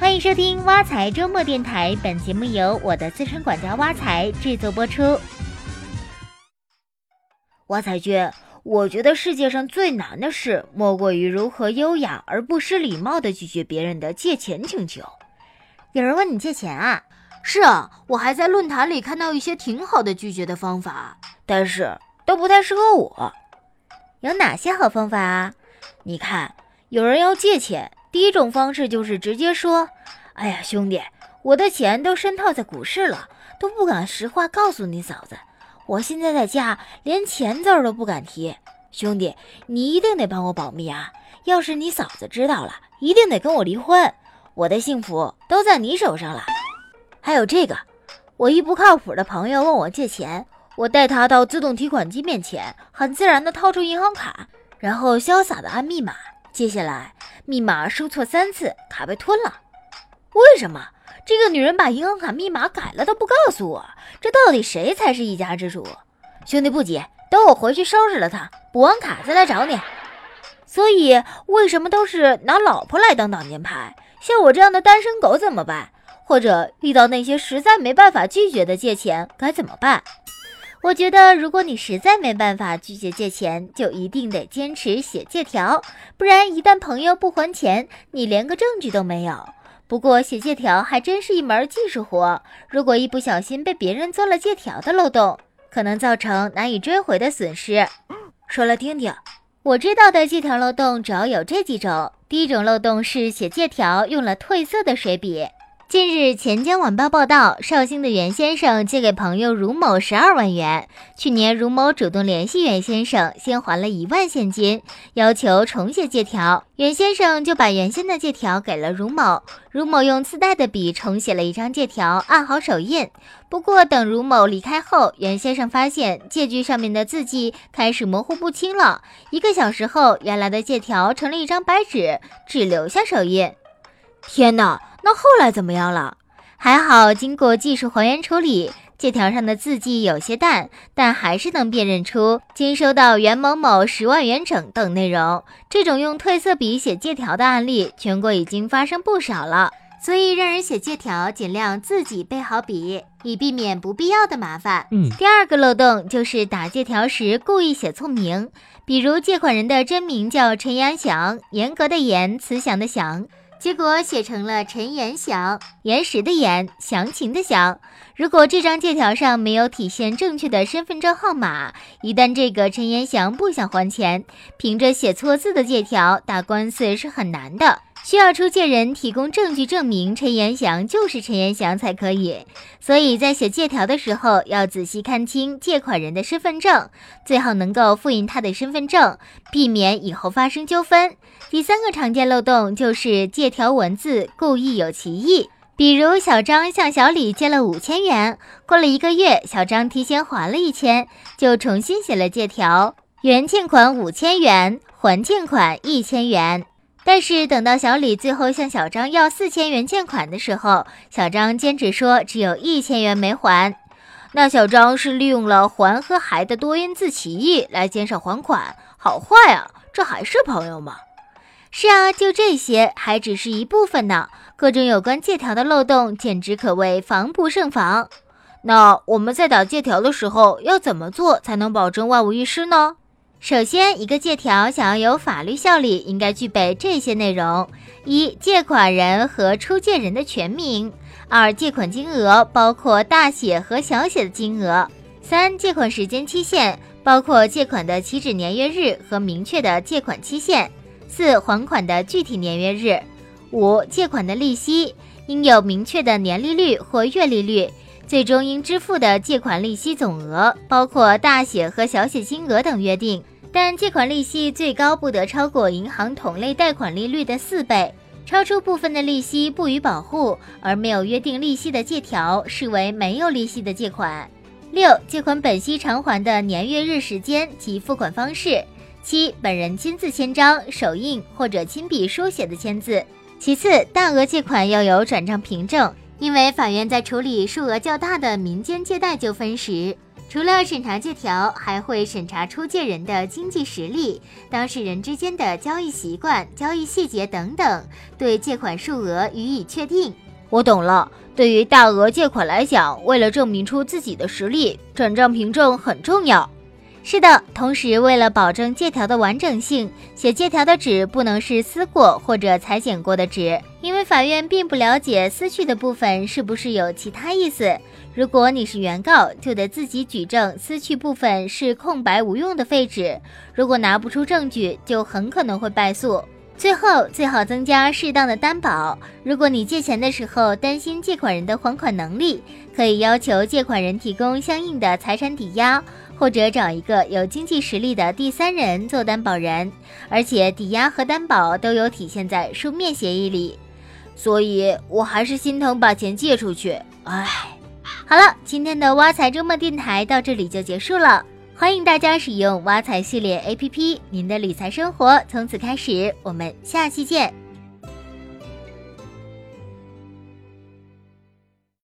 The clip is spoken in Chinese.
欢迎收听挖财周末电台，本节目由我的资深管家挖财制作播出。挖财君，我觉得世界上最难的事，莫过于如何优雅而不失礼貌地拒绝别人的借钱请求。有人问你借钱啊？是啊，我还在论坛里看到一些挺好的拒绝的方法，但是都不太适合我。有哪些好方法啊？你看，有人要借钱。第一种方式就是直接说：“哎呀，兄弟，我的钱都深套在股市了，都不敢实话告诉你嫂子。我现在在家，连钱字儿都不敢提。兄弟，你一定得帮我保密啊！要是你嫂子知道了，一定得跟我离婚，我的幸福都在你手上了。还有这个，我一不靠谱的朋友问我借钱，我带他到自动提款机面前，很自然地掏出银行卡，然后潇洒地按密码。”接下来，密码输错三次，卡被吞了。为什么这个女人把银行卡密码改了都不告诉我？这到底谁才是一家之主？兄弟不急，等我回去收拾了她，补完卡再来找你。所以，为什么都是拿老婆来当挡箭牌？像我这样的单身狗怎么办？或者遇到那些实在没办法拒绝的借钱该怎么办？我觉得，如果你实在没办法拒绝借钱，就一定得坚持写借条，不然一旦朋友不还钱，你连个证据都没有。不过写借条还真是一门技术活，如果一不小心被别人钻了借条的漏洞，可能造成难以追回的损失。说来听听，我知道的借条漏洞主要有这几种：第一种漏洞是写借条用了褪色的水笔。近日，钱江晚报报道，绍兴的袁先生借给朋友茹某十二万元。去年，茹某主动联系袁先生，先还了一万现金，要求重写借条。袁先生就把原先的借条给了茹某，茹某用自带的笔重写了一张借条，按好手印。不过，等茹某离开后，袁先生发现借据上面的字迹开始模糊不清了。一个小时后，原来的借条成了一张白纸，只留下手印。天哪！那后来怎么样了？还好，经过技术还原处理，借条上的字迹有些淡，但还是能辨认出经收到袁某某十万元整等内容。这种用褪色笔写借条的案例，全国已经发生不少了。所以，让人写借条，尽量自己备好笔，以避免不必要的麻烦。嗯，第二个漏洞就是打借条时故意写错名，比如借款人的真名叫陈阳祥，严格的严，慈祥的祥。结果写成了陈延祥，岩石的岩，详情的详。如果这张借条上没有体现正确的身份证号码，一旦这个陈延祥不想还钱，凭着写错字的借条打官司是很难的，需要出借人提供证据证明陈延祥就是陈延祥才可以。所以在写借条的时候，要仔细看清借款人的身份证，最好能够复印他的身份证，避免以后发生纠纷。第三个常见漏洞就是借条文字故意有歧义，比如小张向小李借了五千元，过了一个月，小张提前还了一千，就重新写了借条，原欠款五千元，还欠款一千元。但是等到小李最后向小张要四千元欠款的时候，小张坚持说只有一千元没还，那小张是利用了还和还的多音字歧义来减少还款，好坏啊！这还是朋友吗？是啊，就这些还只是一部分呢。各种有关借条的漏洞，简直可谓防不胜防。那我们在打借条的时候要怎么做才能保证万无一失呢？首先，一个借条想要有法律效力，应该具备这些内容：一、借款人和出借人的全名；二、借款金额包括大写和小写的金额；三、借款时间期限包括借款的起止年月日和明确的借款期限。四还款的具体年月日，五借款的利息应有明确的年利率或月利率，最终应支付的借款利息总额包括大写和小写金额等约定，但借款利息最高不得超过银行同类贷款利率的四倍，超出部分的利息不予保护而没有约定利息的借条视为没有利息的借款。六借款本息偿还的年月日时间及付款方式。七，本人亲自签章、手印或者亲笔书写的签字。其次，大额借款要有转账凭证，因为法院在处理数额较大的民间借贷纠纷时，除了审查借条，还会审查出借人的经济实力、当事人之间的交易习惯、交易细节等等，对借款数额予以确定。我懂了。对于大额借款来讲，为了证明出自己的实力，转账凭证很重要。是的，同时为了保证借条的完整性，写借条的纸不能是撕过或者裁剪过的纸，因为法院并不了解撕去的部分是不是有其他意思。如果你是原告，就得自己举证撕去部分是空白无用的废纸。如果拿不出证据，就很可能会败诉。最后，最好增加适当的担保。如果你借钱的时候担心借款人的还款能力，可以要求借款人提供相应的财产抵押，或者找一个有经济实力的第三人做担保人。而且，抵押和担保都有体现在书面协议里。所以，我还是心疼把钱借出去。唉。好了，今天的挖财周末电台到这里就结束了。欢迎大家使用挖财系列 APP，您的理财生活从此开始。我们下期见。